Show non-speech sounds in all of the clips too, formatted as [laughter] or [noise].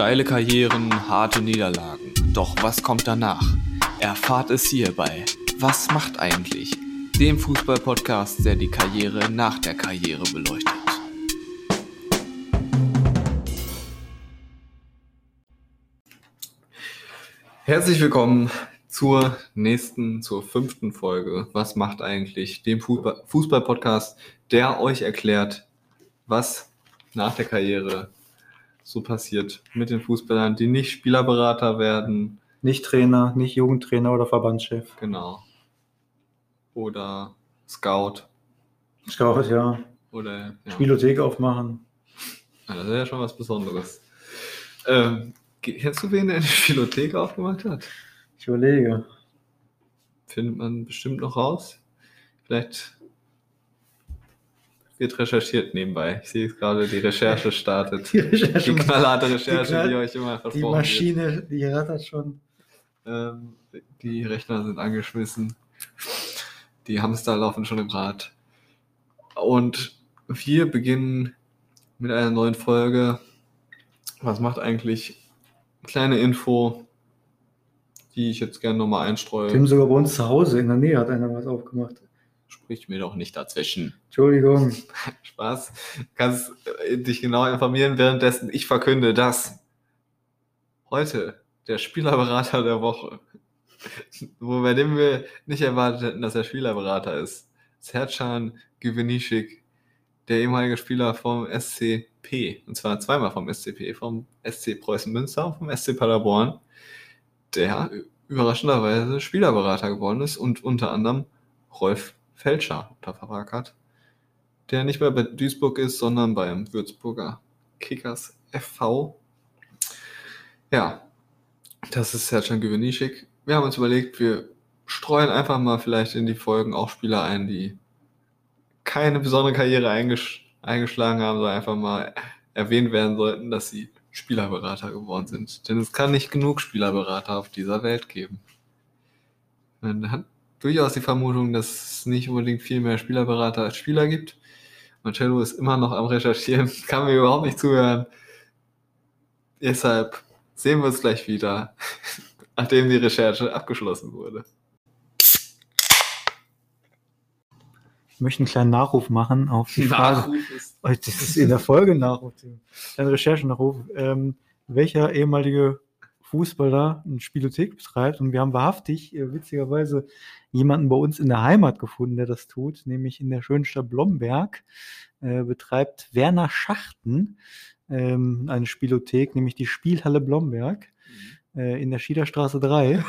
Steile Karrieren, harte Niederlagen. Doch was kommt danach? Erfahrt es hierbei. Was macht eigentlich? Dem Fußball-Podcast, der die Karriere nach der Karriere beleuchtet. Herzlich willkommen zur nächsten, zur fünften Folge. Was macht eigentlich? Dem Fußball-Podcast, der euch erklärt, was nach der Karriere so passiert mit den Fußballern, die nicht Spielerberater werden. Nicht Trainer, nicht Jugendtrainer oder Verbandschef. Genau. Oder Scout. Scout, ja. Oder ja. Spielothek aufmachen. Ja, das wäre ja schon was Besonderes. Ähm, kennst du, wen der eine Spielothek aufgemacht hat? Ich überlege. Findet man bestimmt noch raus. Vielleicht wird recherchiert nebenbei. Ich sehe jetzt gerade, die Recherche [laughs] startet. Die Recherche. Die knallharte Recherche, die, knall- die euch immer versprochen Die Maschine, die rattert schon. Ähm, die Rechner sind angeschmissen. Die Hamster laufen schon im Rad. Und wir beginnen mit einer neuen Folge. Was macht eigentlich kleine Info, die ich jetzt gerne nochmal einstreue? Tim sogar bei uns zu Hause in der Nähe hat einer was aufgemacht. Sprich mir doch nicht dazwischen. Entschuldigung. [laughs] Spaß. Du kannst äh, dich genau informieren, währenddessen ich verkünde, dass heute der Spielerberater der Woche, [laughs] wo bei dem wir nicht erwartet hätten, dass er Spielerberater ist, Sercan Güvenişik, der ehemalige Spieler vom SCP, und zwar zweimal vom SCP, vom SC Preußen Münster und vom SC Paderborn, der überraschenderweise Spielerberater geworden ist und unter anderem Rolf Felscher unter Vertrag hat der nicht mehr bei Duisburg ist, sondern beim Würzburger Kickers FV. Ja, das ist Sercan Güvenişik. Wir haben uns überlegt, wir streuen einfach mal vielleicht in die Folgen auch Spieler ein, die keine besondere Karriere eingesch eingeschlagen haben, sondern einfach mal erwähnt werden sollten, dass sie Spielerberater geworden sind. Denn es kann nicht genug Spielerberater auf dieser Welt geben. Man hat durchaus die Vermutung, dass es nicht unbedingt viel mehr Spielerberater als Spieler gibt. Marcello ist immer noch am Recherchieren, [laughs] kann mir überhaupt nicht zuhören. Deshalb sehen wir uns gleich wieder, [laughs] nachdem die Recherche abgeschlossen wurde. Ich möchte einen kleinen Nachruf machen auf die Frage. Nachruf ist Oh, Das ist in der Folge Nachruf. Ein Recherchenachruf. Ähm, welcher ehemalige Fußballer eine Spielothek betreibt? Und wir haben wahrhaftig, äh, witzigerweise, jemanden bei uns in der Heimat gefunden, der das tut, nämlich in der schönen Stadt Blomberg. Äh, betreibt Werner Schachten ähm, eine Spielothek, nämlich die Spielhalle Blomberg äh, in der Schiederstraße 3.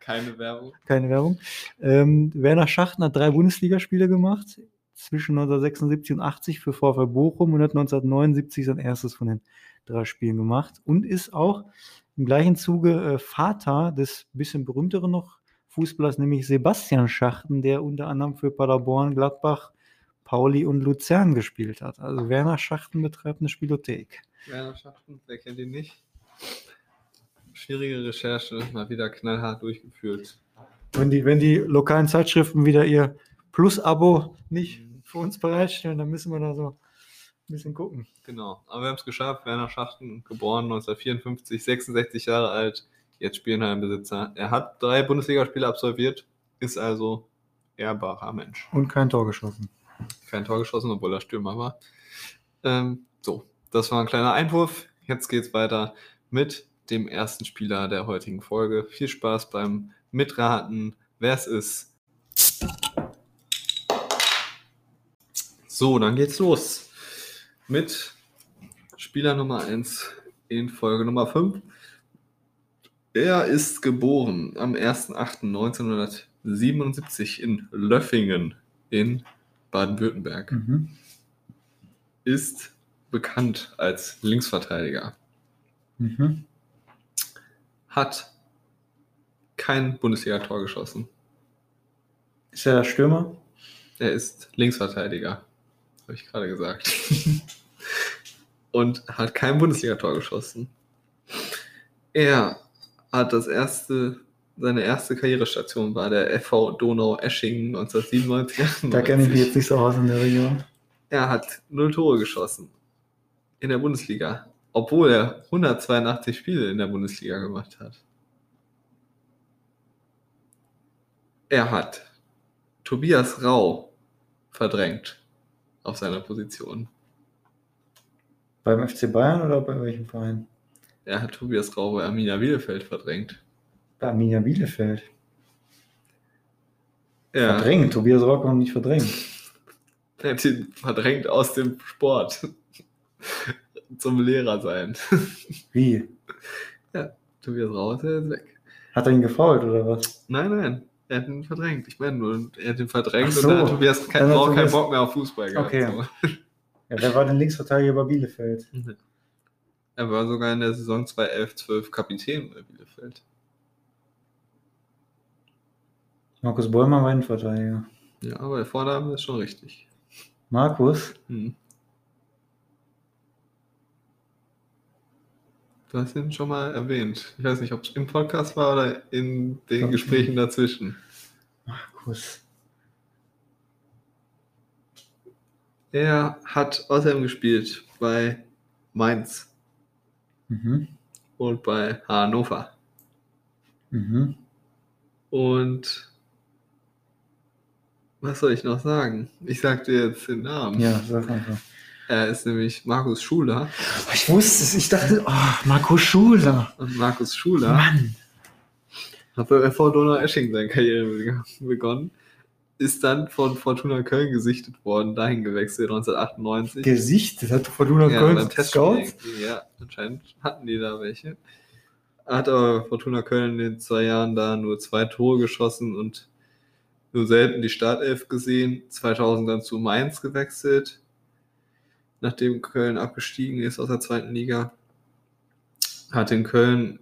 keine Werbung. [laughs] keine Werbung. Ähm, Werner Schachten hat drei Bundesligaspiele gemacht, zwischen 1976 und 80 für VfL Bochum und hat 1979 sein erstes von den drei Spielen gemacht und ist auch im gleichen Zuge äh, Vater des bisschen berühmteren noch Fußballers, nämlich Sebastian Schachten, der unter anderem für Paderborn, Gladbach, Pauli und Luzern gespielt hat. Also Werner Schachten betreibt eine Spielothek. Werner Schachten, wer kennt ihn nicht? Schwierige Recherche, mal wieder knallhart durchgeführt. Wenn die, wenn die lokalen Zeitschriften wieder ihr Plus-Abo nicht für uns bereitstellen, dann müssen wir da so bisschen gucken. Genau, aber wir haben es geschafft. Werner Schachten, geboren 1954, 66 Jahre alt, jetzt Spielenheimbesitzer. Er hat drei Bundesligaspiele absolviert, ist also ehrbarer Mensch. Und kein Tor geschossen. Kein Tor geschossen, obwohl er Stürmer war. Ähm, so, das war ein kleiner Einwurf. Jetzt geht's weiter mit dem ersten Spieler der heutigen Folge. Viel Spaß beim Mitraten, wer es ist. So, dann geht's los mit Spieler Nummer 1 in Folge Nummer 5. Er ist geboren am 1.8.1977 in Löffingen in Baden-Württemberg. Mhm. Ist bekannt als Linksverteidiger. Mhm. Hat kein Bundesliga-Tor geschossen. Ist er Stürmer? Er ist Linksverteidiger. Habe ich gerade gesagt. [laughs] Und hat kein Bundesliga-Tor geschossen. Er hat das erste, seine erste Karrierestation war der FV Donau-Eschingen 1997. Da kenne ich mich jetzt nicht so aus in der Region. Er hat null Tore geschossen. In der Bundesliga. obwohl er 182 Spiele in der Bundesliga gemacht hat. Er hat Tobias Rau verdrängt auf seiner Position. Beim FC Bayern oder bei welchem Verein? Er hat Tobias Rau bei Arminia Bielefeld verdrängt. Bei Arminia Bielefeld. Ja, Verdrängt. Tobias Rau kann man nicht verdrängen. [laughs] er hat ihn verdrängt aus dem Sport. [laughs] Zum Lehrer sein. [laughs] Wie? Tobias Rau ist ja jetzt weg. Hat er ihn gefault oder was? Nein, nein. Er hat ihn verdrängt. Ich meine nur, er hat ihn verdrängt so. und dann hat Tobias kein, Dann hat Rau keinen Bock mehr auf Fußball gehabt. Okay. So. [laughs] Ja, wer war denn Linksverteidiger bei Bielefeld? [laughs] Er war sogar in der Saison 2011-12 Kapitän bei Bielefeld. Markus Bäumer war Innenverteidiger. Ja, aber der Vorname ist schon richtig. Markus? Hm. Du hast ihn schon mal erwähnt. Ich weiß nicht, ob es im Podcast war oder in den. Gesprächen dazwischen. Markus. Er hat außerdem gespielt bei Mainz Mhm. und bei Hannover. Mhm. Und was soll ich noch sagen? Ich sag dir jetzt den Namen. Ja, sag einfach. Er ist nämlich Markus Schuler. Ich wusste es. Ich dachte, oh, Marco Schuler. Und Markus Schuler Mann. hat bei Fortuna Esching seine Karriere beg- begonnen. Ist dann von Fortuna Köln gesichtet worden, dahin gewechselt 1998. Gesicht, das hat Fortuna ja, Köln beim Scouts. Ja, anscheinend hatten die da welche. Hat aber Fortuna Köln in den zwei Jahren da nur zwei Tore geschossen und nur selten die Startelf gesehen. 2000 dann zu Mainz gewechselt, nachdem Köln abgestiegen ist aus der zweiten Liga. Hat in Köln,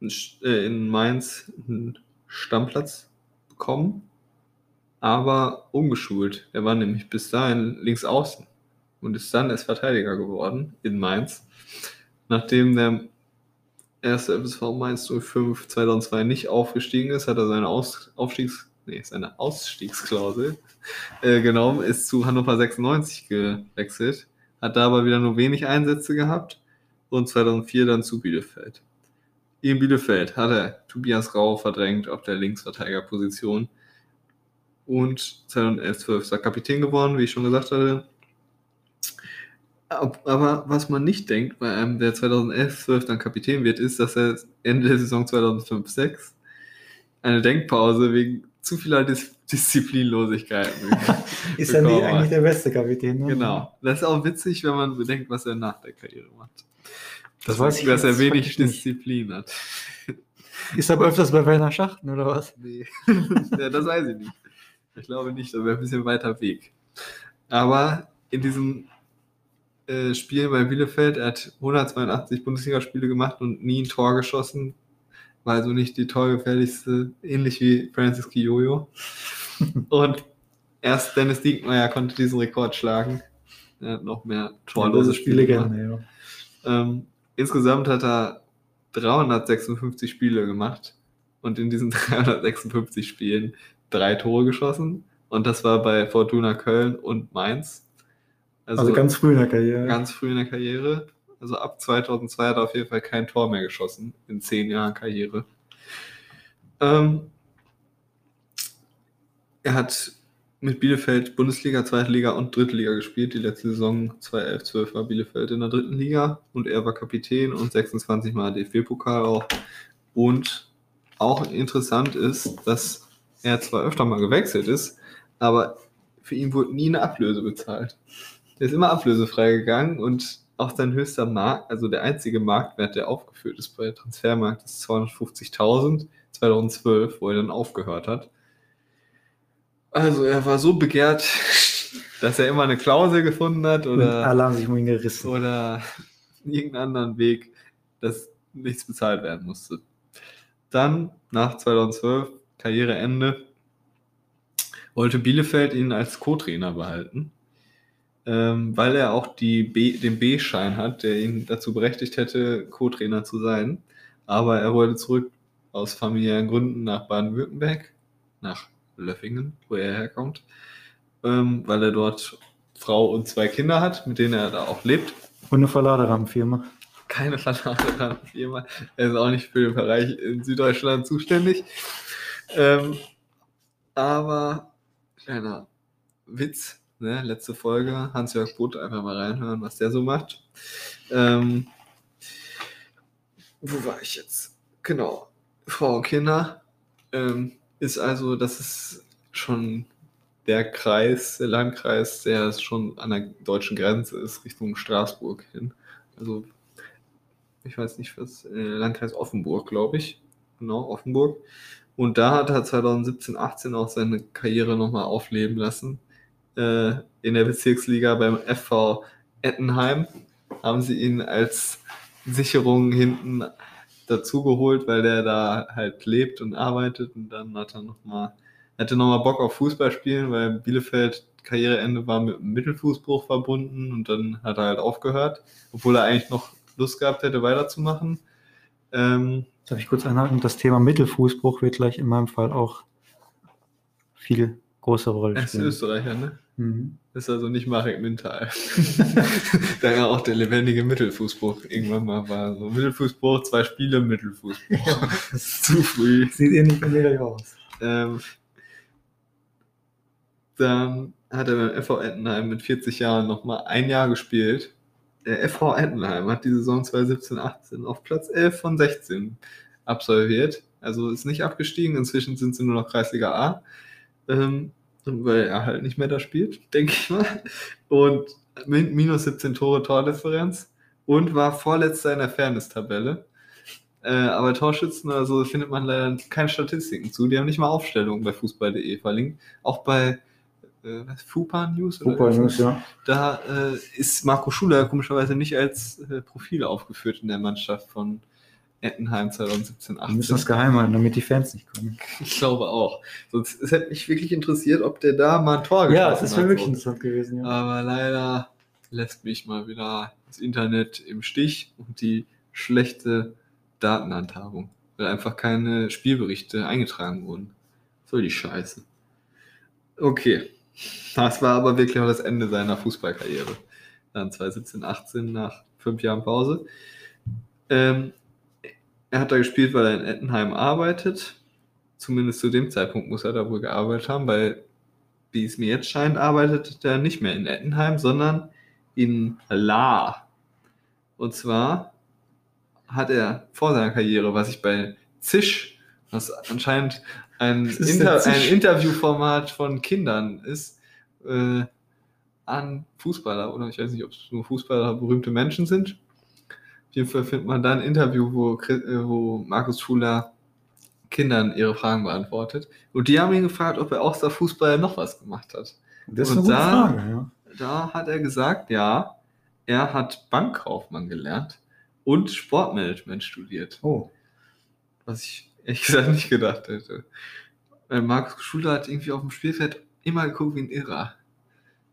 äh, in Mainz einen Stammplatz bekommen, aber umgeschult. Er war nämlich bis dahin links außen und ist dann erst Verteidiger geworden in Mainz. Nachdem der erste FSV Mainz 05 2002 nicht aufgestiegen ist, hat er seine Aus Aufstiegs nee, seine Ausstiegsklausel äh, genommen, ist zu Hannover 96 gewechselt, hat da aber wieder nur wenig Einsätze gehabt und 2004 dann zu Bielefeld. In Bielefeld hat er Tobias Rau verdrängt auf der Linksverteidigerposition und 2011-12 ist er Kapitän geworden, wie ich schon gesagt hatte. Ab- Aber was man nicht denkt bei einem, der 2011-12 dann Kapitän wird, ist, dass er Ende der Saison 2005-6 eine Denkpause wegen zu vieler Dis Disziplinlosigkeiten. [laughs] Ist er bekommen hat. eigentlich der beste Kapitän? Ne? Genau. Das ist auch witzig, wenn man bedenkt, was er nach der Karriere macht. Das weiß ich dass er wenig nicht. Disziplin hat. Ist aber öfters bei Werner Schachten oder was? Nee. [laughs] ja, das weiß ich nicht. Ich glaube nicht, das wäre ein bisschen weiter Weg. Aber in diesem äh, Spiel bei Bielefeld, er hat 182 Bundesligaspiele gemacht und nie ein Tor geschossen. War also nicht die torgefährlichste, ähnlich wie Francis Kiyoyo. [laughs] und erst Dennis Diekmeyer konnte diesen Rekord schlagen. Er hat noch mehr torlose Spiele gemacht. Legende, ja. Ähm, insgesamt hat er 356 Spiele gemacht und in diesen [laughs] 356 Spielen drei Tore geschossen. Und das war bei Fortuna Köln und Mainz. Also, ganz früh in der Karriere. ganz früh in der Karriere. Also ab 2002 hat er auf jeden Fall kein Tor mehr geschossen in zehn Jahren Karriere. Ähm, er hat mit Bielefeld Bundesliga, Zweite Liga und Dritte Liga gespielt. Die letzte Saison 2011-12 war Bielefeld in der dritten Liga und er war Kapitän und 26 Mal DFB-Pokal auch. Und auch interessant ist, dass er zwar öfter mal gewechselt ist, aber für ihn wurde nie eine Ablöse bezahlt. Der ist immer ablösefrei gegangen und auch sein höchster Markt, also der einzige Marktwert, der aufgeführt ist bei Transfermarkt, ist 250.000 2012, wo er dann aufgehört hat. Also er war so begehrt, [laughs] dass er immer eine Klausel gefunden hat oder, haben sich um ihn gerissen. oder irgendeinen anderen Weg, dass nichts bezahlt werden musste. Dann, nach 2012, Karriereende, wollte Bielefeld ihn als Co-Trainer behalten, ähm, weil er auch die B, den B-Schein hat, der ihn dazu berechtigt hätte, Co-Trainer zu sein. Aber er wollte zurück aus familiären Gründen nach Baden-Württemberg, nach Löffingen, wo er herkommt, ähm, weil er dort Frau und zwei Kinder hat, mit denen er da auch lebt. Und eine Verladerahmenfirma. keine. Jemand, er ist auch nicht für den Bereich in Süddeutschland zuständig. Ähm, aber, kleiner Witz, ne? letzte Folge, Hans-Jörg Butt, einfach mal reinhören, was der so macht. Ähm, wo war ich jetzt? Genau, Frau und Kinder ähm, ist also, das ist schon der Kreis, der Landkreis, der schon an der deutschen Grenze ist, Richtung Straßburg hin. Also, ich weiß nicht, was, äh, Landkreis Offenburg, glaube ich. Genau, Offenburg. Und da hat er 2017, 18 auch seine Karriere nochmal aufleben lassen. Äh, in der Bezirksliga beim FV Ettenheim haben sie ihn als Sicherung hinten dazugeholt, weil der da halt lebt und arbeitet. Und dann hat er nochmal, hatte nochmal Bock auf Fußball spielen, weil Bielefeld Karriereende war mit einem Mittelfußbruch verbunden und dann hat er halt aufgehört, obwohl er eigentlich noch Lust gehabt hätte, weiterzumachen. Ähm, Darf ich kurz einhaken? Das Thema Mittelfußbruch wird gleich in meinem Fall auch viel größere Rolle er ist spielen. Österreicher, ne? Mhm. Ist also nicht Marek Mintal. [laughs] da ja auch der lebendige Mittelfußbruch irgendwann mal war. So Mittelfußbruch, zwei Spiele, Mittelfußbruch. [laughs] das ist zu früh. Sieht bei mir gleich aus. Ähm, dann hat er beim FV Ettenheim mit 40 Jahren nochmal ein Jahr gespielt. Der FV Ettenheim hat die Saison 2017-18 auf Platz 11 von 16 absolviert. Also ist nicht abgestiegen. Inzwischen sind sie nur noch Kreisliga A. Ähm, weil er halt nicht mehr da spielt, [laughs] denke ich mal. Und min minus 17 Tore Tordifferenz und war vorletzter in der Fairness-Tabelle. Äh, aber Torschützen oder so findet man leider keine Statistiken zu. Die haben nicht mal Aufstellungen bei fußball.de verlinkt. Auch bei äh, Fupa News? was? News, ja. Da äh, ist Marco Schuler komischerweise nicht als äh, Profil aufgeführt in der Mannschaft von Ettenheim 2017, Wir müssen 18. das geheim halten, damit die Fans nicht kommen. [laughs] Ich glaube auch. Sonst es hätte mich wirklich interessiert, ob der da mal ein Tor Ja, geschossen hat, wäre wirklich so. interessant gewesen, ja. Aber leider lässt mich mal wieder das Internet im Stich und die schlechte Datenhandhabung, weil einfach keine Spielberichte eingetragen wurden. Soll die Scheiße. Okay. Das war aber wirklich auch das Ende seiner Fußballkarriere. Dann 2017, 18 nach fünf Jahren Pause. Ähm, er hat da gespielt, weil er in Ettenheim arbeitet. Zumindest zu dem Zeitpunkt muss er da wohl gearbeitet haben, weil, wie es mir jetzt scheint, arbeitet er nicht mehr in Ettenheim, sondern in La. Und zwar hat er vor seiner Karriere, was ich bei Zisch, was anscheinend ein, Inter ein? Interviewformat von Kindern ist, äh, an Fußballer, oder ich weiß nicht, ob es nur Fußballer berühmte Menschen sind. Fall findet man da ein Interview, wo, äh, wo Markus Schuler Kindern ihre Fragen beantwortet. Und die haben ihn gefragt, ob er außer Fußball noch was gemacht hat. Das ist Und eine gute da- Frage, ja. Da hat er gesagt, ja, er hat Bankkaufmann gelernt und Sportmanagement studiert. Oh. Was ich ehrlich gesagt nicht gedacht hätte. Weil Markus Schuler hat irgendwie auf dem Spielfeld immer geguckt wie ein Irrer.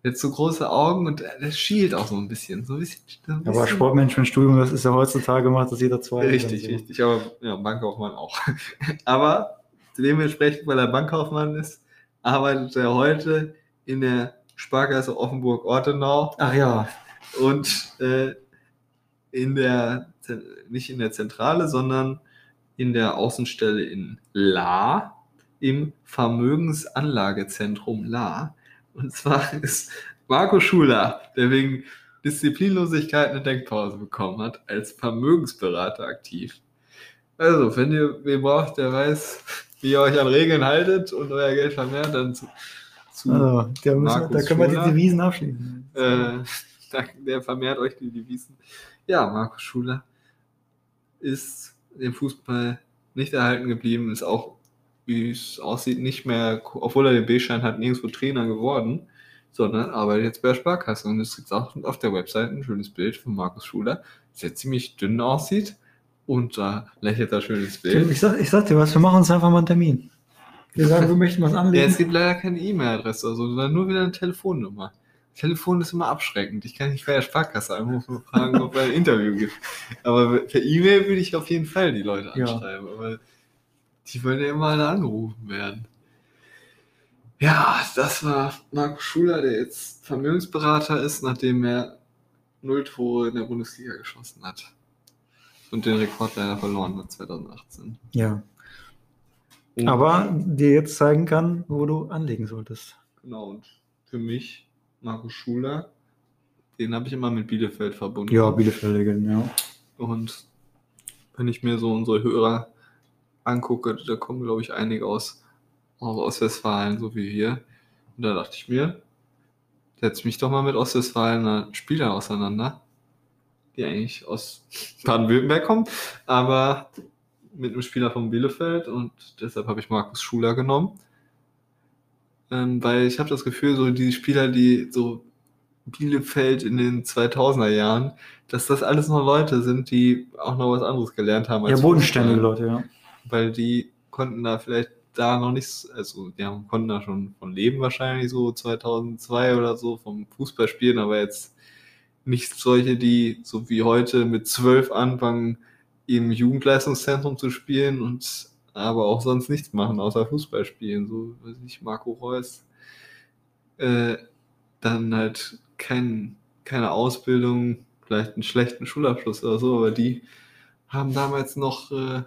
Hat so große Augen und der schielt auch so ein bisschen. So ein bisschen, so ein Aber bisschen Sportmanagementstudium, das ist ja heutzutage gemacht, dass jeder zwei. Richtig, so. richtig. Aber ja, Bankkaufmann auch. [laughs] Aber dementsprechend, weil er Bankkaufmann ist, arbeitet er heute in der Sparkasse Offenburg-Ortenau Ach ja, und äh, in der, nicht in der Zentrale, sondern in der Außenstelle in La, im Vermögensanlagezentrum La. Und zwar ist Marco Schuler, der wegen Disziplinlosigkeit eine Denkpause bekommen hat, als Vermögensberater aktiv. Also, wenn ihr wen braucht, der weiß, wie ihr euch an Regeln haltet und euer Geld vermehrt, dann zu, zu also, der Markus da können wir Schuler. die Devisen abschließen. äh, [laughs] der- der vermehrt euch die Devisen. Ja, Markus Schuler ist dem Fußball nicht erhalten geblieben, ist auch, wie es aussieht, nicht mehr, obwohl er den B-Schein hat, nirgendwo Trainer geworden, sondern arbeitet jetzt bei der Sparkasse. Und es gibt auch auf der Website ein schönes Bild von Markus Schuler, der ziemlich dünn aussieht und da lächelt er schönes Bild. Ich sag, ich sag dir was, wir machen uns einfach mal einen Termin. Wir sagen, wir möchten was Ja, anlegen. es gibt leider keine E-Mail-Adresse, also, sondern nur wieder eine Telefonnummer. Telefon ist immer abschreckend. Ich kann nicht bei der Sparkasse anrufen und fragen, ob es ein Interview gibt. Aber per E-Mail würde ich auf jeden Fall die Leute Ja. anschreiben. Aber die wollen ja immer alle angerufen werden. Ja, das war Marco Schuler, der jetzt Vermögensberater ist, nachdem er null Tore in der Bundesliga geschossen hat. und den Rekord leider verloren hat 2018. Ja. Und- Aber dir jetzt zeigen kann, wo du anlegen solltest. Genau, und für mich, Markus Schuler, den habe ich immer mit Bielefeld verbunden. Ja, Bielefeld, ja. Und wenn ich mir so unsere Hörer angucke, da kommen, glaube ich, einige aus, aus Westfalen, so wie wir. Und da dachte ich mir, setz mich doch mal mit Ostwestfalener Spielern auseinander, die eigentlich aus Baden-Württemberg kommen, aber mit einem Spieler von Bielefeld und deshalb habe ich Markus Schuler genommen. Ähm, weil ich habe das Gefühl, so die Spieler, die so Bielefeld in den 2000er Jahren, dass das alles noch Leute sind, die auch noch was anderes gelernt haben. Ja, als bodenständige Fußball. Leute, ja. Weil die konnten da vielleicht da noch nicht, also die haben, konnten da schon von leben wahrscheinlich so 2002 oder so vom Fußball spielen, aber jetzt nicht solche, die so wie heute mit zwölf anfangen, im Jugendleistungszentrum zu spielen und aber auch sonst nichts machen, außer Fußball spielen. So, weiß ich, Marco Reus. Äh, dann halt kein, keine Ausbildung, vielleicht einen schlechten Schulabschluss oder so, aber die haben damals noch, äh,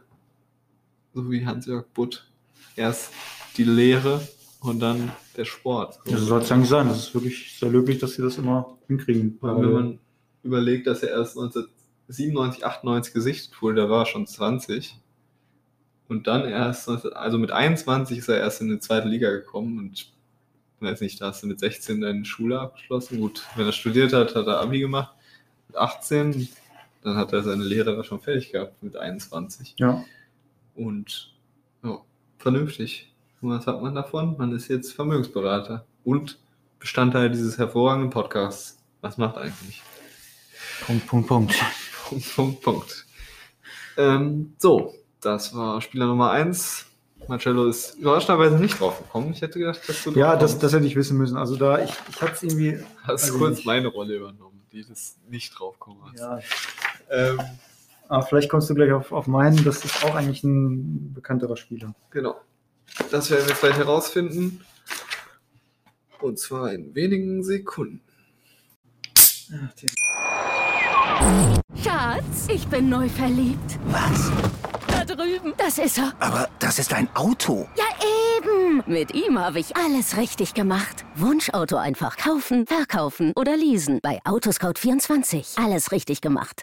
so wie Hans-Jörg Butt, erst die Lehre und dann der Sport. So. Das soll es eigentlich sein. Das ist wirklich sehr löblich, dass sie das immer hinkriegen. Wenn man überlegt, dass er erst 1997, 98 gesichtet wurde, da war er schon 20. Und dann erst, 19 also mit 21 ist er erst in die zweite Liga gekommen und weiß nicht, da hast du mit 16 deine Schule abgeschlossen. Gut, wenn er studiert hat, hat er Abi gemacht. Mit 18, dann hat er seine Lehre schon fertig gehabt mit 21. ja. Und ja, vernünftig. Und was hat man davon? Man ist jetzt Vermögensberater und Bestandteil dieses hervorragenden Podcasts. Was macht eigentlich? Punkt, Punkt, Punkt. Punkt, Punkt, Punkt. Ähm, so, das war Spieler Nummer 1. Marcello ist überraschenderweise nicht drauf gekommen. Ich hätte gedacht, dass du Ja, das, das hätte ich wissen müssen. Also da, ich, ich hatte es irgendwie. hast also kurz nicht. meine Rolle übernommen, die das nicht drauf kommen hast. Ja, Ähm, aber vielleicht kommst du gleich auf, auf meinen. Das ist auch eigentlich ein bekannterer Spieler. Genau. Das werden wir gleich herausfinden. Und zwar in wenigen Sekunden. Schatz, ich bin neu verliebt. Was? Da drüben. Das ist er. Aber das ist ein Auto. Ja, eben. Mit ihm habe ich alles richtig gemacht. Wunschauto einfach kaufen, verkaufen oder leasen. Bei Autoscout24. Alles richtig gemacht.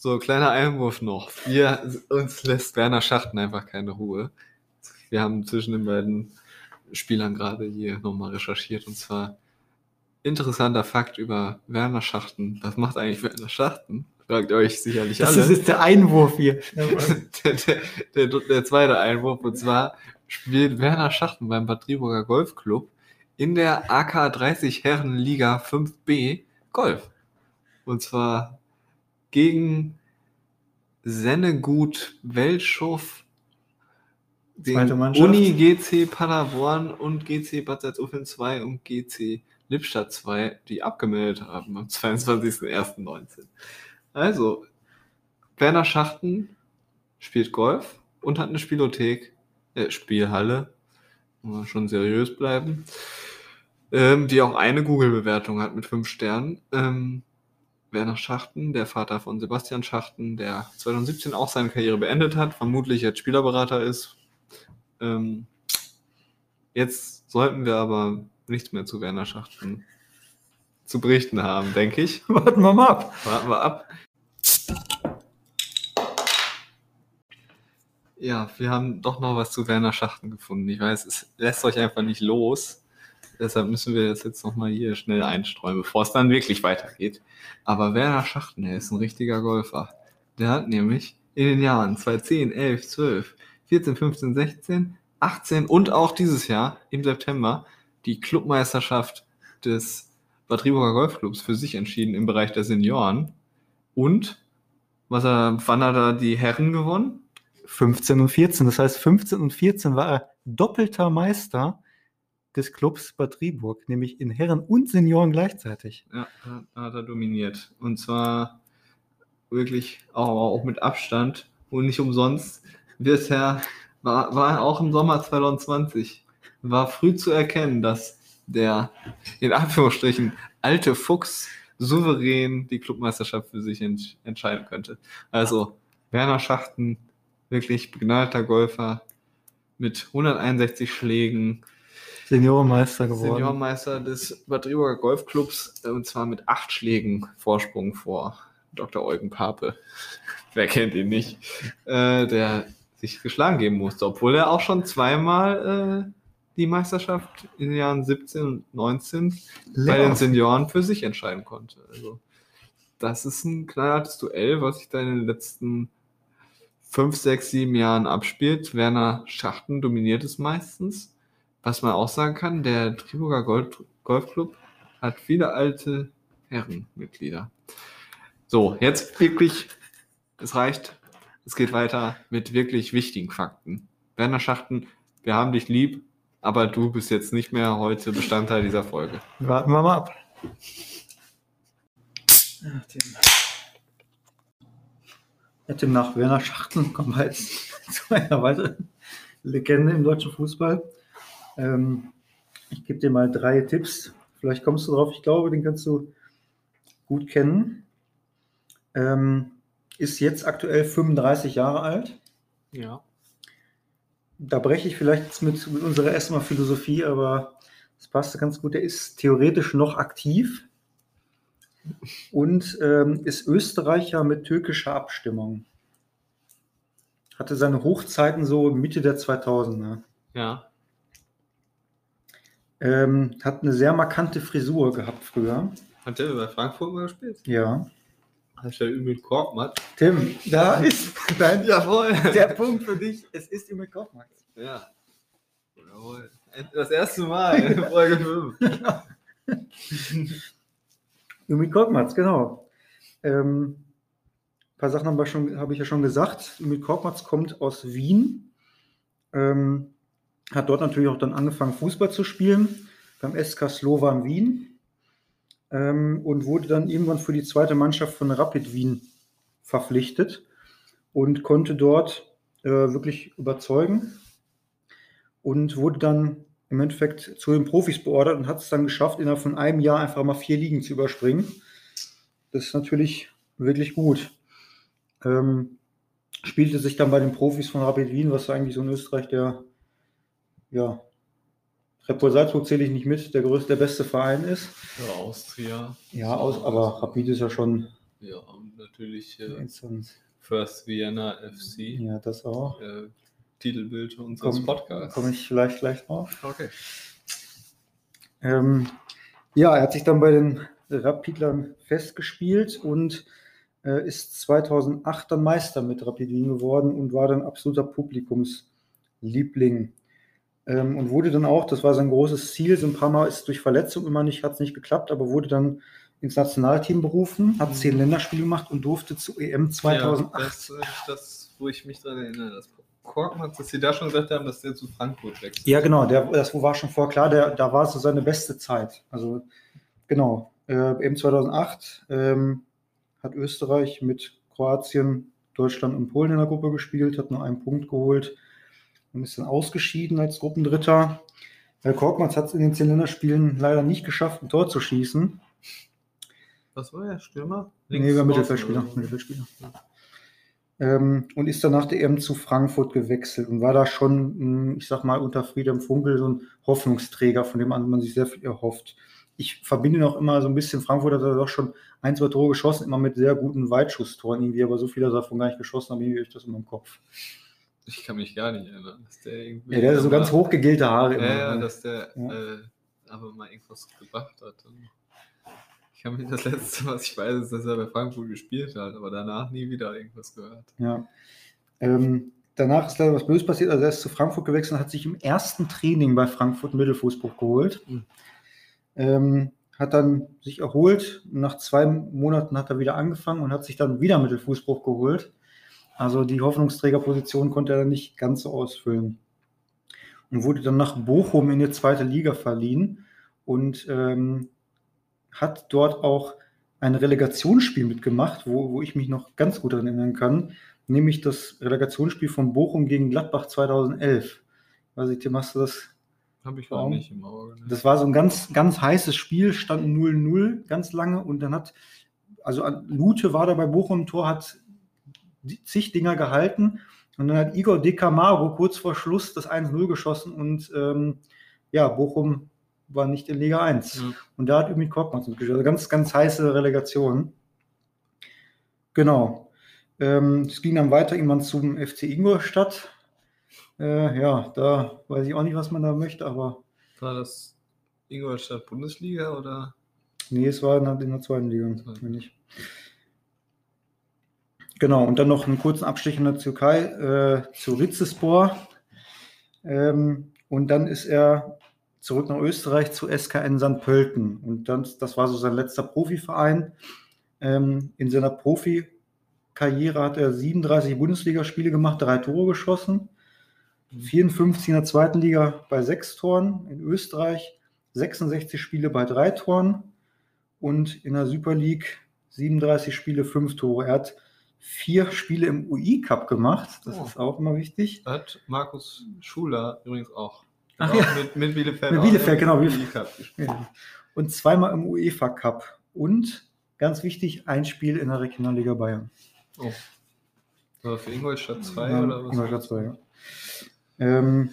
So, kleiner Einwurf noch. Wir, uns lässt Werner Schachten einfach keine Ruhe. Wir haben zwischen den beiden Spielern gerade hier nochmal recherchiert und zwar interessanter Fakt über Werner Schachten. Was macht eigentlich Werner Schachten? Fragt ihr euch sicherlich Das alle. ist jetzt der Einwurf hier. [laughs] der, der, der, der zweite Einwurf und zwar spielt Werner Schachten beim Bad Driburger Golfclub in der AK 30 Herrenliga 5B Golf. Und zwar gegen Sennegut Weltschow, Zweite den. Uni GC Paderborn und GC Bad Salzuflen 2 und GC Lippstadt 2, die abgemeldet haben am 22.01.19. Also, Werner Schachten spielt Golf und hat eine Spielothek, äh, Spielhalle, muss man schon seriös bleiben, ähm, die auch eine Google-Bewertung hat mit fünf Sternen. Ähm, Werner Schachten, der Vater von Sebastian Schachten, der 2017 auch seine Karriere beendet hat, vermutlich jetzt Spielerberater ist. Ähm, jetzt sollten wir aber nichts mehr zu Werner Schachten zu berichten haben, denke ich. [laughs] Warten wir mal ab. Warten wir ab. Ja, wir haben doch noch was zu Werner Schachten gefunden. Ich weiß, es lässt euch einfach nicht los. Deshalb müssen wir das jetzt nochmal hier schnell einstreuen, bevor es dann wirklich weitergeht. Aber Werner Schachten, der ist ein richtiger Golfer. Der hat nämlich in den Jahren 2010, 11, 12, 14, 15, 16, 18 und auch dieses Jahr im September die Clubmeisterschaft des Bad Driburger Golfclubs für sich entschieden im Bereich der Senioren. Und was er, wann hat er die Herren gewonnen? 15 und 14. Das heißt, 15 und 14 war er doppelter Meister des Clubs Bad Driburg, nämlich in Herren und Senioren gleichzeitig. Ja, hat er dominiert. Und zwar wirklich auch, auch mit Abstand und nicht umsonst wird er, war, war auch im Sommer 2020, war früh zu erkennen, dass der in Anführungsstrichen alte Fuchs souverän die Clubmeisterschaft für sich ents entscheiden könnte. Also Werner Schachten, wirklich begnadeter Golfer mit 161 Schlägen, Seniorenmeister geworden. Seniormeister des Bad Driburger Golfclubs äh, und zwar mit acht Schlägen Vorsprung vor Dr. Eugen Pape. [laughs] Wer kennt ihn nicht? Äh, der sich geschlagen geben musste, obwohl er auch schon zweimal äh, die Meisterschaft in den Jahren 17 und 19 bei den Senioren für sich entscheiden konnte. Also, das ist ein knallhartes Duell, was sich da in den letzten 5, 6, 7 Jahren abspielt. Werner Schachten dominiert es meistens. Was man auch sagen kann, der Triburger Golf Golfclub hat viele alte Herrenmitglieder. So, jetzt wirklich, es reicht. Es geht weiter mit wirklich wichtigen Fakten. Werner Schachten, wir haben dich lieb, aber du bist jetzt nicht mehr heute Bestandteil dieser Folge. Warten wir mal ab. Ja, Tim. Ja, Tim, nach Werner Schachten kommen wir jetzt [laughs] zu einer weiteren Legende im deutschen Fußball. Ähm, ich gebe dir mal drei Tipps. Vielleicht kommst du drauf. Ich glaube, den kannst du gut kennen. Ähm, ist jetzt aktuell 35 Jahre alt. Ja. Da breche ich vielleicht mit, mit unserer erstmal Philosophie, aber das passt ganz gut. Er ist theoretisch noch aktiv und ähm, ist Österreicher mit türkischer Abstimmung. Hatte seine Hochzeiten so Mitte der 2000er. Ja. Ähm, hat eine sehr markante Frisur gehabt früher. Hat der bei Frankfurt mal gespielt? Ja. Hat der Ümit Korkmaz? Tim, da ist dein, Jawohl. der Punkt für dich. Es ist immer Kaufmann. Ja. Jawohl. Das erste Mal in Folge 5. Ümit [laughs] Korkmaz, genau. Ähm, ein paar Sachen habe habe ich ja schon gesagt. Ümit Korkmaz kommt aus Wien. Ähm, hat dort natürlich auch dann angefangen, Fußball zu spielen beim SK Slovan Wien ähm, und wurde dann irgendwann für die zweite Mannschaft von Rapid Wien verpflichtet und konnte dort äh, wirklich überzeugen und wurde dann im Endeffekt zu den Profis beordert und hat es dann geschafft, innerhalb von einem Jahr einfach mal vier Ligen zu überspringen. Das ist natürlich wirklich gut. Ähm, spielte sich dann bei den Profis von Rapid Wien, was eigentlich so in Österreich der, ja, Red Bull Salzburg zähle ich nicht mit, der größte, der beste Verein ist. Ja, Austria. Ja, aus, aber Rapid ist ja schon. Ja, und natürlich äh. First Vienna FC. Ja, das auch. Äh, Titelbild unseres Komm- Podcasts. Komme ich vielleicht gleich drauf. Okay. Ähm, ja, er hat sich dann bei den Rapidlern festgespielt und äh, ist 2008 dann Meister mit Rapid Wien geworden und war dann absoluter Publikumsliebling. Ähm, und wurde dann auch, das war sein großes Ziel, so ein paar Mal ist durch Verletzung immer nicht, hat es nicht geklappt, aber wurde dann ins Nationalteam berufen, hat zehn Länderspiele gemacht und durfte zu EM 2008. Ja, das ist das, wo ich mich daran erinnere. Das Korkmaz, dass sie da schon gesagt haben, dass der zu Frankfurt wechselt. Ja, genau, der, das war schon vorher klar, der, da war so seine beste Zeit. Also, genau, äh, eben 2008 ähm, hat Österreich mit Kroatien, Deutschland und Polen in der Gruppe gespielt, hat nur einen Punkt geholt ist dann ausgeschieden als Gruppendritter. Herr Korkmaz hat es in den zehn Länderspielen leider nicht geschafft, ein Tor zu schießen. Was war der Stürmer? Nee, war Mittelfeldspieler. Mittelfeldspieler. Ähm, und ist dann nach der EM zu Frankfurt gewechselt und war da schon, mh, ich sag mal, unter Friedhelm Funkel so ein Hoffnungsträger, von dem man sich sehr viel erhofft. Ich verbinde noch immer so ein bisschen, Frankfurt hat er doch schon ein, zwei Tore geschossen, immer mit sehr guten Weitschusstoren irgendwie, aber so viel hat er davon gar nicht geschossen, aber irgendwie habe ich das immer im Kopf. Ich kann mich gar nicht erinnern, dass der irgendwie. Ja, der hat so ganz hochgegelte Haare Ja, ja, ne? dass der Ja. Äh, aber mal irgendwas gebracht hat. Und ich kann mich das letzte, was ich weiß, ist, dass er bei Frankfurt gespielt hat, aber danach nie wieder irgendwas gehört. Ja. Ähm, danach ist leider was Böses passiert. Also er ist zu Frankfurt gewechselt und hat sich im ersten Training bei Frankfurt Mittelfußbruch geholt. Mhm. Ähm, hat dann sich erholt. Nach zwei Monaten hat er wieder angefangen und hat sich dann wieder Mittelfußbruch geholt. Also die Hoffnungsträgerposition konnte er nicht ganz so ausfüllen. Und wurde dann nach Bochum in die zweite Liga verliehen und ähm, hat dort auch ein Relegationsspiel mitgemacht, wo, wo ich mich noch ganz gut erinnern kann, nämlich das Relegationsspiel von Bochum gegen Gladbach 2011. Weiß ich, Tim, hast du das? Habe ich auch nicht im Auge. ne? Das war so ein ganz, ganz heißes Spiel, stand 0-0 ganz lange und dann hat, also Lute war da bei Bochum im Tor, hat zig Dinger gehalten und dann hat Igor De Camargo kurz vor Schluss das 1-0 geschossen und ähm, ja, Bochum war nicht in Liga 1. Ja. Und da hat Ümit Korkmaz mitgespielt. Also ganz, ganz heiße Relegation. Genau. Ähm, es ging dann weiter irgendwann zum FC Ingolstadt. Äh, ja, da weiß ich auch nicht, was man da möchte, aber War das Ingolstadt Bundesliga oder? nee, es war in der, in der zweiten Liga. Meine ich. Genau, und dann noch einen kurzen Abstich in der Türkei äh, zu Rizespor. Ähm, und dann ist er zurück nach Österreich zu SKN St. Pölten. Und dann, das war so sein letzter Profiverein. Ähm, in seiner Profikarriere hat er 37 Bundesligaspiele gemacht, drei Tore geschossen. 54 in der zweiten Liga bei sechs Toren. In Österreich 66 Spiele bei drei Toren. Und in der Super League 37 Spiele, fünf Tore. Er hat vier Spiele im UI-Cup gemacht. Das Oh. ist auch immer wichtig. Hat Markus Schuler übrigens auch. Ach ja. Mit, mit Bielefeld. Mit Bielefeld, genau. Gespielt. Ja. Und zweimal im UEFA Cup. Und ganz wichtig, ein Spiel in der Regionalliga Bayern. Oh. Aber für Ingolstadt 2 Ja, oder was? Ingolstadt 2, ja. Ähm,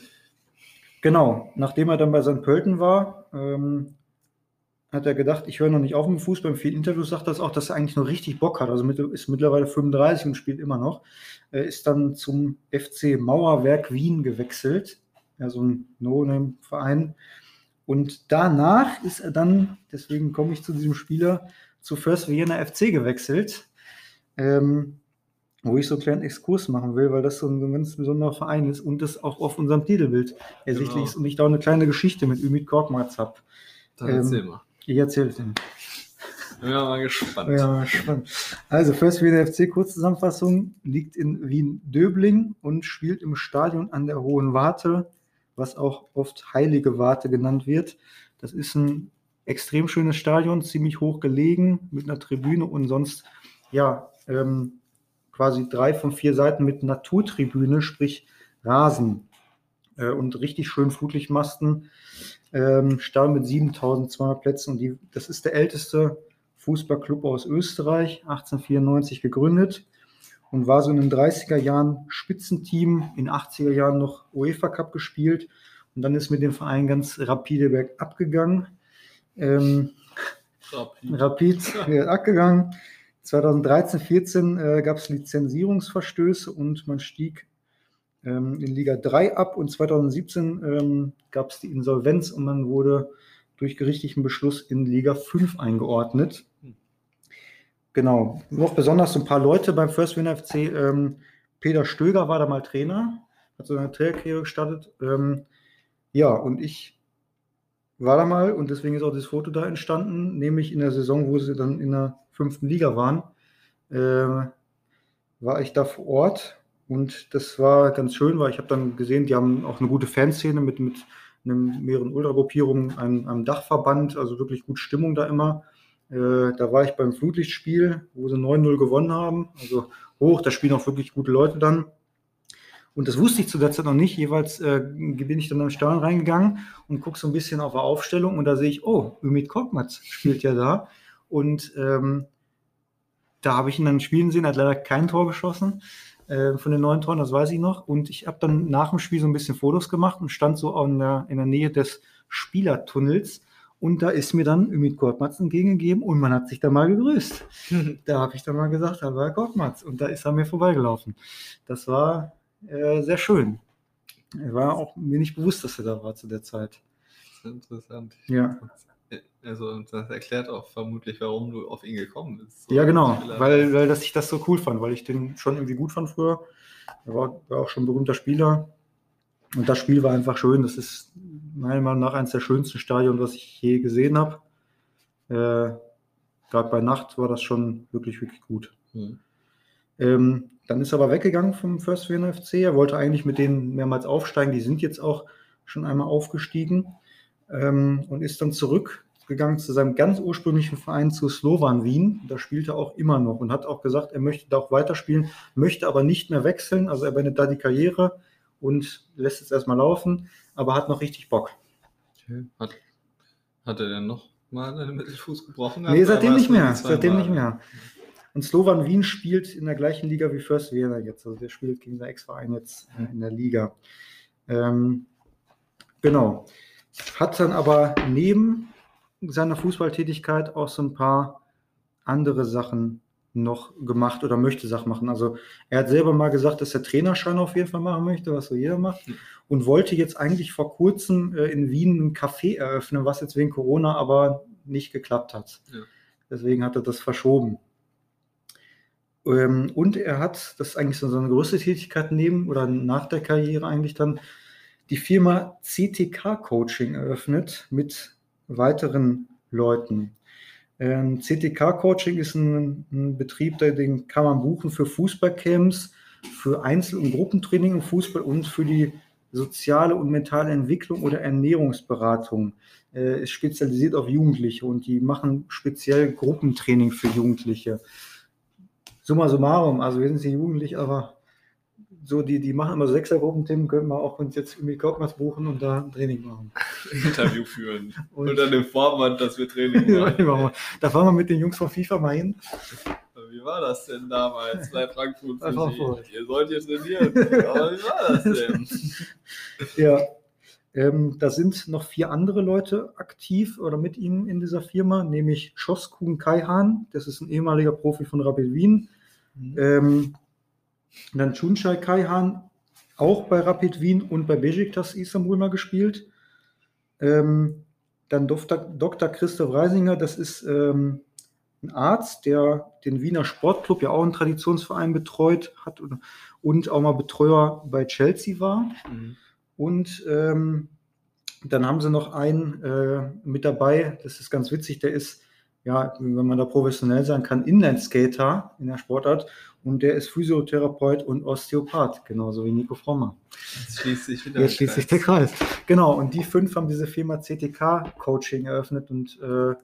genau, nachdem er dann bei St. Pölten war, ähm, hat er gedacht, ich höre noch nicht auf mit dem Fußball. In vielen Interviews sagt er das auch, dass er eigentlich noch richtig Bock hat. Also mit, ist mittlerweile 35 und spielt immer noch. Er ist dann zum FC Mauerwerk Wien gewechselt, ja, so ein No-Name-Verein. Und danach ist er dann, deswegen komme ich zu diesem Spieler, zu First Vienna FC gewechselt. Ähm, wo ich so einen kleinen Exkurs machen will, weil das so ein, so ein ganz besonderer Verein ist und das auch auf unserem Titelbild ersichtlich Genau. ist und ich da auch eine kleine Geschichte mit Ümit Korkmaz habe. Dann Ähm, erzähl mal. Ich erzähle es Ihnen. Bin ja mal gespannt. Ja, spannend. Also, First Wiener FC, Kurzzusammenfassung, liegt in Wien-Döbling und spielt im Stadion an der Hohen Warte, was auch oft Heilige Warte genannt wird. Das ist ein extrem schönes Stadion, ziemlich hoch gelegen, mit einer Tribüne und sonst, ja, ähm, quasi drei von vier Seiten mit Naturtribüne, sprich Rasen äh, und richtig schön Flutlichtmasten. Ähm, Stadion mit 7200 Plätzen und die, das ist der älteste Fußballclub aus Österreich, 1894 gegründet und war so in den 30er Jahren Spitzenteam, in 80er Jahren noch UEFA Cup gespielt und dann ist mit dem Verein ganz rapide bergab gegangen. Ähm, Rapid. Rapid [laughs] abgegangen. 2013, 14 äh, gab es Lizenzierungsverstöße und man stieg in Liga 3 ab und 2017 ähm, gab es die Insolvenz und man wurde durch gerichtlichen Beschluss in Liga 5 eingeordnet. Genau. Noch besonders so ein paar Leute beim First Win FC. Ähm, Peter Stöger war da mal Trainer, hat so eine Trainerkarriere gestartet. Ähm, ja, und ich war da mal und deswegen ist auch das Foto da entstanden, nämlich in der Saison, wo sie dann in der fünften Liga waren, äh, war ich da vor Ort und das war ganz schön, weil ich habe dann gesehen, die haben auch eine gute Fanszene mit, mit einem, mehreren Ultragruppierungen, einem, einem Dachverband, also wirklich gut Stimmung da immer. Äh, da war ich beim Flutlichtspiel, wo sie 9-0 gewonnen haben, also hoch, da spielen auch wirklich gute Leute dann. Und das wusste ich zu der Zeit noch nicht. Jeweils äh, bin ich dann am Stadion reingegangen und gucke so ein bisschen auf die Aufstellung und da sehe ich, oh, Ümit Korkmaz spielt ja da. Und ähm, da habe ich ihn dann spielen sehen, hat leider kein Tor geschossen äh, von den neun Toren, das weiß ich noch. Und ich habe dann nach dem Spiel so ein bisschen Fotos gemacht und stand so in der, in der Nähe des Spielertunnels. Und da ist mir dann Ümit Korkmaz entgegengegeben und man hat sich da mal gegrüßt. [laughs] Da habe ich dann mal gesagt, da war Korkmaz und da ist er mir vorbeigelaufen. Das war äh, sehr schön. Er war auch mir nicht bewusst, dass er da war zu der Zeit. Das ist interessant. Ja. Also, das erklärt auch vermutlich, warum du auf ihn gekommen bist. Ja, genau, weil, weil dass ich das so cool fand, weil ich den schon irgendwie gut fand früher. Er war, war auch schon ein berühmter Spieler. Und das Spiel war einfach schön. Das ist meiner Meinung nach eines der schönsten Stadion, was ich je gesehen habe. Äh, Gerade bei Nacht war das schon wirklich, wirklich gut. Hm. Ähm, dann ist er aber weggegangen vom First Vienna FC. Er wollte eigentlich mit denen mehrmals aufsteigen. Die sind jetzt auch schon einmal aufgestiegen ähm, und ist dann zurückgegangen zu seinem ganz ursprünglichen Verein zu Slovan Wien. Da spielt er auch immer noch und hat auch gesagt, er möchte da auch weiterspielen, möchte aber nicht mehr wechseln. Also er beendet da die Karriere und lässt es erstmal laufen, aber hat noch richtig Bock. Hat, hat er denn noch mal einen Mittelfuß gebrochen? Nee, seitdem nicht mehr. Seitdem Mal? nicht mehr. Und Slovan Wien spielt in der gleichen Liga wie First Vienna jetzt. Also der spielt gegen den Ex-Verein jetzt in der Liga. Ähm, genau. Hat dann aber neben seiner Fußballtätigkeit auch so ein paar andere Sachen noch gemacht oder möchte Sachen machen. Also er hat selber mal gesagt, dass er Trainerschein auf jeden Fall machen möchte, was so jeder macht. Hm. Und wollte jetzt eigentlich vor kurzem äh, in Wien ein Café eröffnen, was jetzt wegen Corona aber nicht geklappt hat. Ja. Deswegen hat er das verschoben. Ähm, und er hat, das ist eigentlich so seine größte Tätigkeit neben oder nach der Karriere eigentlich dann, die Firma CTK Coaching eröffnet mit weiteren Leuten. Ähm, CTK Coaching ist ein, ein Betrieb, den kann man buchen für Fußballcamps, für Einzel- und Gruppentraining im Fußball und für die soziale und mentale Entwicklung oder Ernährungsberatung. Äh, ist spezialisiert auf Jugendliche und die machen speziell Gruppentraining für Jugendliche. Summa summarum, also wir sind hier jugendlich, aber so, die, die machen immer so Sechsergruppenthemen, können wir auch uns jetzt irgendwie Kaufmanns buchen und da ein Training machen. Interview führen. [laughs] Und- Unter dem Vorwand, dass wir Training [laughs] machen. da fahren wir mit den Jungs von FIFA mal hin. Wie war das denn damals bei Frankfurt? Bei für Frankfurt. Ihr sollt hier trainieren. Aber wie war das denn? [laughs] Ja, ähm, da sind noch vier andere Leute aktiv oder mit ihm in dieser Firma, nämlich Schoskun Kaihan, das ist ein ehemaliger Profi von Rapid Wien. Ähm, dann Chunchai Kaihan, auch bei Rapid Wien und bei Besiktas Istanbul mal gespielt. Ähm, dann Dr. Dr. Christoph Reisinger, das ist ähm, ein Arzt, der den Wiener Sportclub, ja auch einen Traditionsverein betreut hat und, und auch mal Betreuer bei Chelsea war. Mhm. Und ähm, dann haben sie noch einen äh, mit dabei, das ist ganz witzig, der ist, ja, wenn man da professionell sein kann, Inlineskater in der Sportart und der ist Physiotherapeut und Osteopath, genauso wie Nico Frommer. Jetzt schließt sich wieder Jetzt schließt sich Kreis. der Kreis. Genau, und die fünf haben diese Firma CTK Coaching eröffnet und äh,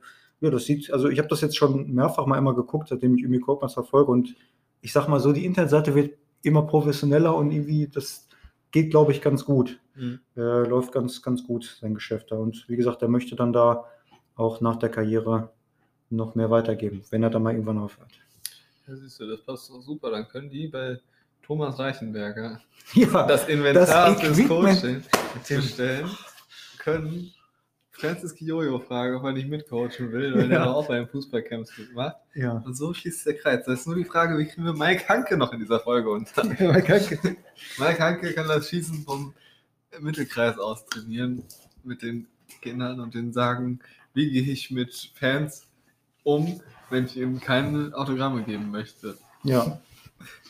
ja, das sieht, also ich habe das jetzt schon mehrfach mal immer geguckt, seitdem ich irgendwie Kaufmanns verfolge und ich sag mal so, die Internetseite wird immer professioneller und irgendwie, das geht, glaube ich, ganz gut. Mhm. Äh, läuft ganz, ganz gut, sein Geschäft da. Und wie gesagt, er möchte dann da auch nach der Karriere noch mehr weitergeben, wenn er dann mal irgendwann aufhört. Ja, siehst du, das passt doch super. Dann können die bei Thomas Reichenberger [laughs] Ja, das Inventar das fürs. Coaching bestellen. Können Francis Kiyoyo fragen, ob er nicht mitcoachen will, weil Ja. er auch beim Fußballcamps mitmacht. ja. Und so schließt der Kreis. Das ist nur die Frage, wie kriegen wir Mike Hanke noch in dieser Folge unter? [laughs] Danke. Mike Hanke kann das Schießen vom Mittelkreis aus trainieren mit den Kindern und denen sagen, wie gehe ich mit Fans um, wenn ich ihnen keine Autogramme geben möchte. ja.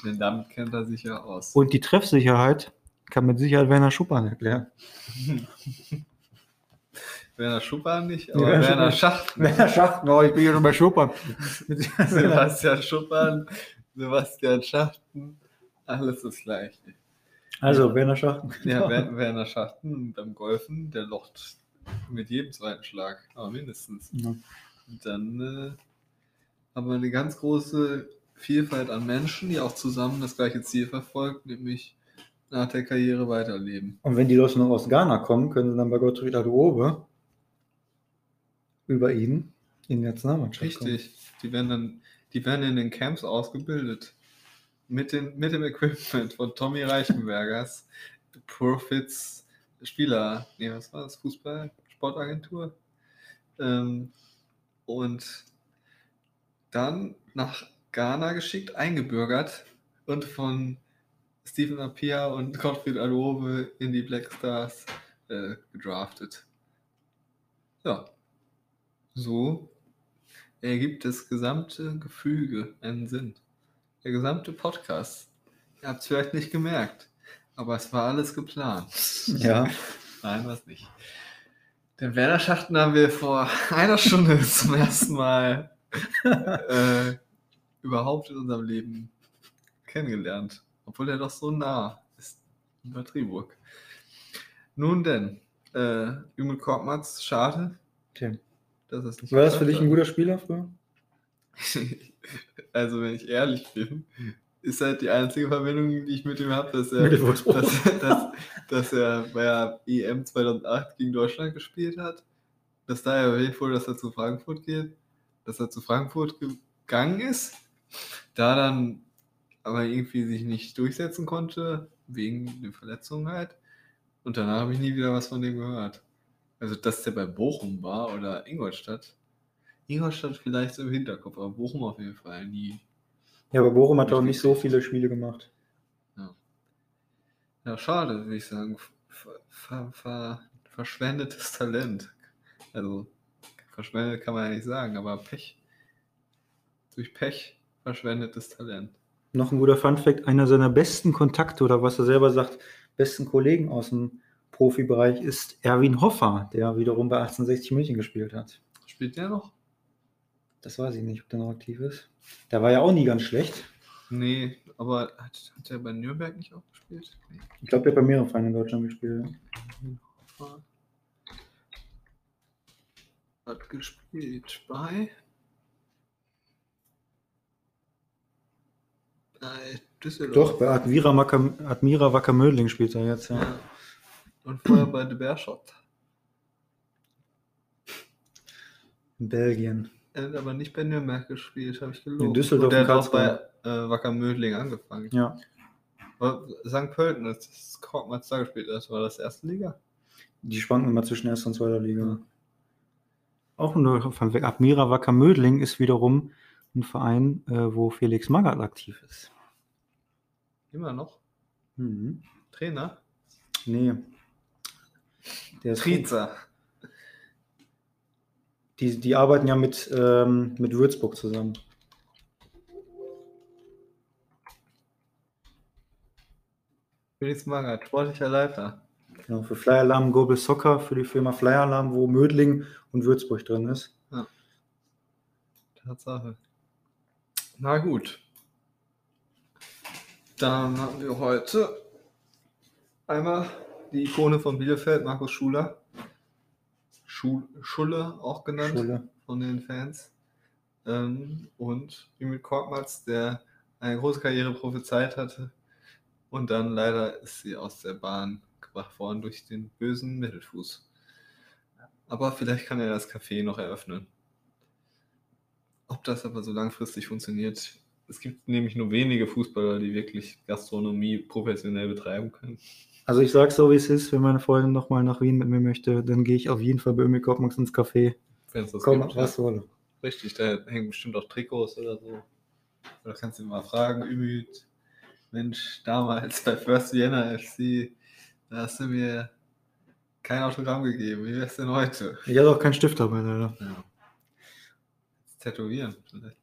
Denn damit kennt er sich ja aus. Und die Treffsicherheit kann mit Sicherheit Werner Schuppan erklären. [laughs] Werner Schuppan nicht, aber Werner Werner Schuppan. Schacht. Werner Schacht, oh, ich bin hier schon bei Schuppan. [laughs] [laughs] Sebastian Schuppan, Sebastian Schachten, alles das gleiche. also, Werner Schacht. Ja, Wer- Werner Schachten beim Golfen, der locht mit jedem zweiten Schlag, aber mindestens. Ja. Und dann haben wir eine ganz große Vielfalt an Menschen, die auch zusammen das gleiche Ziel verfolgen, nämlich nach der Karriere weiterleben. Und wenn die Leute noch aus Ghana kommen, können sie dann bei Gottfried Aduobe über ihn in die Nationalmannschaft kommen. Richtig. Die werden dann, die werden in den Camps ausgebildet. Mit, den, mit dem Equipment von Tommy Reichenbergers, [laughs] Profits Spieler, nee, was war das? Fußball, Sportagentur. Ähm, und dann nach Ghana geschickt, eingebürgert und von Stephen Apia und [laughs] Gottfried Adobe in die Black Stars äh, gedraftet. Ja. So ergibt das gesamte Gefüge einen Sinn. Der gesamte Podcast. Ihr habt es vielleicht nicht gemerkt, aber es war alles geplant. [laughs] Ja, Nein, was nicht. Den Werner Schachten haben wir vor [laughs] einer Stunde zum ersten Mal [laughs] äh, überhaupt in unserem Leben kennengelernt. Obwohl er doch so nah ist. Über Triburg. Nun denn, äh, Ümit Korkmaz, schade, Okay. dass es nicht War das für dich ein guter Spieler früher? [laughs] Also, wenn ich ehrlich bin, ist halt die einzige Verbindung, die ich mit ihm habe, dass er, dass, dass, dass er bei der EM 2008 gegen Deutschland gespielt hat. Dass da erwähnt wurde, dass er zu Frankfurt geht. Dass er zu Frankfurt gegangen ist. Da dann aber irgendwie sich nicht durchsetzen konnte, wegen der Verletzung halt. Und danach habe ich nie wieder was von dem gehört. Also, dass der bei Bochum war oder Ingolstadt. Ingolstadt vielleicht so im Hinterkopf, aber Bochum auf jeden Fall nie. Ja, aber Bochum hat auch nicht so viele Spiele gemacht. Ja, schade, würde ich sagen. Ver, ver, ver, verschwendetes Talent. Also, verschwendet kann man ja nicht sagen, aber Pech. Durch Pech verschwendetes Talent. Noch ein guter Funfact: einer seiner besten Kontakte oder was er selber sagt, besten Kollegen aus dem Profibereich ist Erwin Hoffer, der wiederum bei 1860 München gespielt hat. Spielt der noch? Das weiß ich nicht, ob der noch aktiv ist. Der war ja auch nie ganz schlecht. Nee, aber hat, hat er bei Nürnberg nicht auch gespielt? Nee. Ich glaube, der hat bei mehreren Vereinen in Deutschland gespielt. Hat gespielt bei. Bei Düsseldorf. Doch, bei Admira, Wacker, Admira Wacker Mödling spielt er jetzt, ja. Ja. Und vorher bei De Beerschot. In Belgien. Er hat aber nicht bei Nürnberg gespielt, habe ich gelogen. In Düsseldorf Und der hat auch bei äh, Wacker Mödling angefangen. Ja. Aber St. Pölten, als das Korkmaz da gespielt hat, war das erste Liga. Die schwanken immer zwischen erster und zweiter Liga. Auch nur von weg. Admira Wacker Mödling ist wiederum ein Verein, äh, wo Felix Magath aktiv ist. Immer noch. Mhm. Trainer. Nee. Der Trizer. Die, die arbeiten ja mit, ähm, mit Würzburg zusammen. Felix Magath, sportlicher Leiter. Genau, für Flyer Alarm Global Soccer, für die Firma Flyer Alarm, wo Mödling und Würzburg drin ist. Tatsache. Na gut. Dann haben wir heute einmal die Ikone von Bielefeld, Markus Schuler. Schu Schulle auch genannt Schule. von den Fans. Ähm, und Emil Korkmaz, der eine große Karriere prophezeit hatte. Und dann leider ist sie aus der Bahn gebracht worden durch den bösen Mittelfuß. Aber vielleicht kann er das Café noch eröffnen. Ob das aber so langfristig funktioniert, es gibt nämlich nur wenige Fußballer, die wirklich Gastronomie professionell betreiben können. Also ich sage so, wie es ist, wenn meine Freundin nochmal nach Wien mit mir möchte, dann gehe ich auf jeden Fall bei Ömil Kopmax ins Café. Wenn es das Komm, gibt. was wolle. Richtig, da hängen bestimmt auch Trikots oder so. Oder kannst du ihn mal fragen, Ümit, Mensch, damals bei First Vienna FC, da hast du mir kein Autogramm gegeben. Wie wär's denn heute? Ich hatte auch keinen Stift dabei, leider. Ja. Tätowieren vielleicht.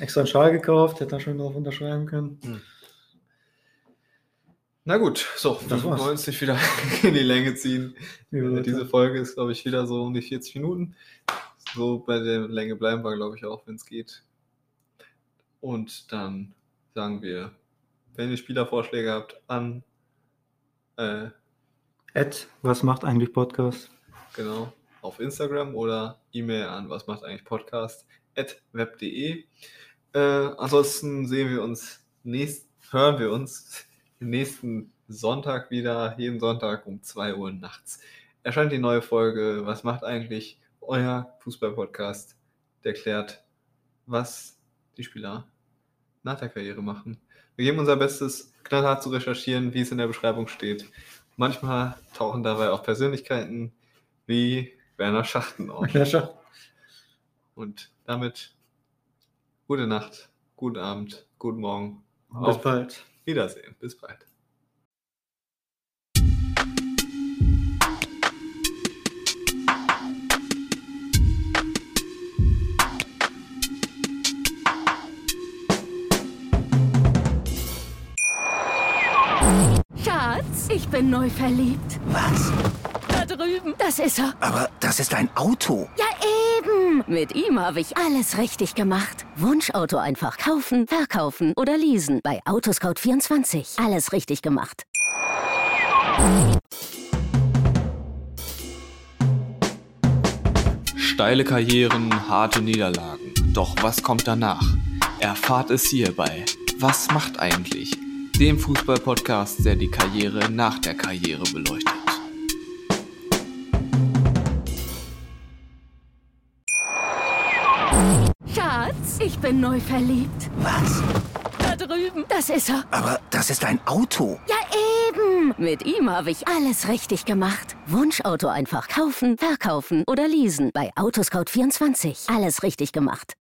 Extra einen Schal gekauft, hätte da schon drauf unterschreiben können. Na gut, so, Das wir wollen uns nicht wieder [laughs] in die Länge ziehen. Liebe Äh. Diese Folge ist, glaube ich, wieder so um die 40 Minuten. So bei der Länge bleiben wir, glaube ich, auch, wenn es geht. Und dann sagen wir, wenn ihr Spielervorschläge habt, an, äh, Ed, was macht eigentlich Podcast? genau, auf Instagram oder E-Mail an, was macht eigentlich Podcast, at web.de. Äh, ansonsten sehen wir uns, nächst, hören wir uns [laughs] nächsten Sonntag wieder, jeden Sonntag um 2 Uhr nachts. Erscheint die neue Folge, was macht eigentlich euer Fußball-Podcast, der klärt, was die Spieler nach der Karriere machen. Wir geben unser Bestes, knallhart zu recherchieren, wie es in der Beschreibung steht. Manchmal tauchen dabei auch Persönlichkeiten wie Werner Schachten auf. Ja, schon. Und damit gute Nacht, guten Abend, guten Morgen. Bis Auf bald. Wiedersehen. Bis bald. Ich bin neu verliebt. Was? Da drüben. Das ist er. Aber das ist ein Auto. Ja, eben. Mit ihm habe ich alles richtig gemacht. Wunschauto einfach kaufen, verkaufen oder leasen. Bei Autoscout24. Alles richtig gemacht. Steile Karrieren, harte Niederlagen. Doch was kommt danach? Erfahrt es hierbei. Was macht eigentlich? Dem Fußball-Podcast, der die Karriere nach der Karriere beleuchtet. Schatz, ich bin neu verliebt. Was? Da drüben. Das ist er. Aber das ist ein Auto. Ja, eben. Mit ihm habe ich alles richtig gemacht. Wunschauto einfach kaufen, verkaufen oder leasen. Bei Autoscout24. Alles richtig gemacht.